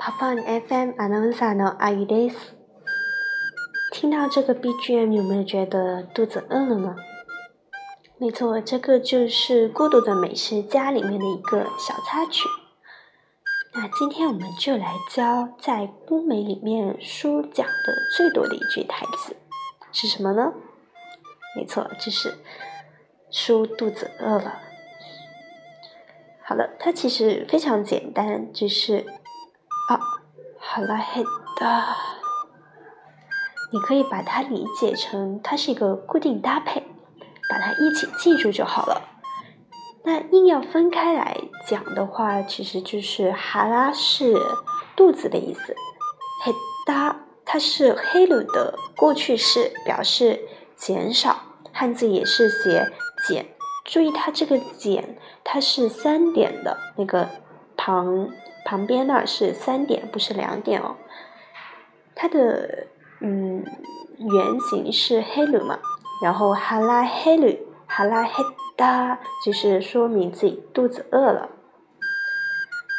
Papa FM Announcer の阿姨です。听到这个 BGM 有没有觉得肚子饿了呢？没错，这个就是《孤独的美食家》里面的一个小插曲。那今天我们就来教在孤美里面书讲的最多的一句台词是什么呢？没错，就是书肚子饿了。好了，它其实非常简单，就是 啊，好了，嘿的，你可以把它理解成它是一个固定搭配，把它一起记住就好了。那硬要分开来讲的话，其实就是哈拉是肚子的意思，嘿哒它是黑鲁的过去式，表示减少，汉字也是写减。注意它这个减，它是三点的那个旁旁边那是三点，不是两点哦。它的嗯原型是黑鲁嘛，然后哈拉黑鲁哈拉黑哒，就是说明自己肚子饿了。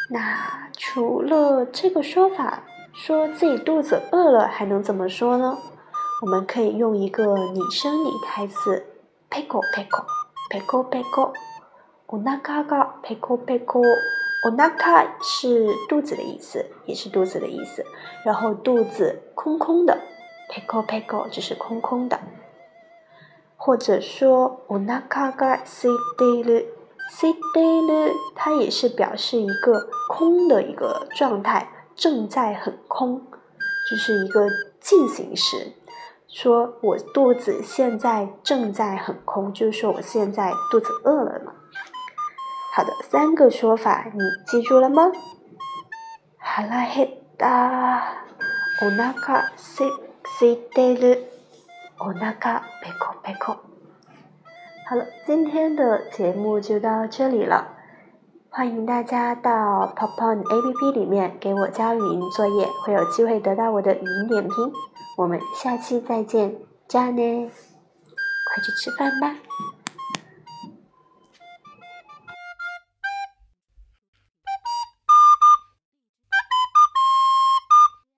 那除了这个说法，说自己肚子饿了还能怎么说呢？我们可以用一个拟声拟态词，pickle pickle。ペコペコ，お腹がペコペコ。 お腹是肚子的意思，也是肚子的意思。然后肚子空空的，ペコペコ就是空空的。或者说お腹が空いている，空いている，它也是表示一个空的一个状态，正在很空，就是一个进行时。说我肚子现在正在很空，就是说我现在肚子饿了嘛。 好的，三个说法你记住了吗？哈拉嘿达，おなかすいてる，おなかペコペコ。好了，今天的节目就到这里了。欢迎大家到 Popon A P P 里面给我交语音作业，会有机会得到我的语音点评。我们下期再见，加呢，快去吃饭吧。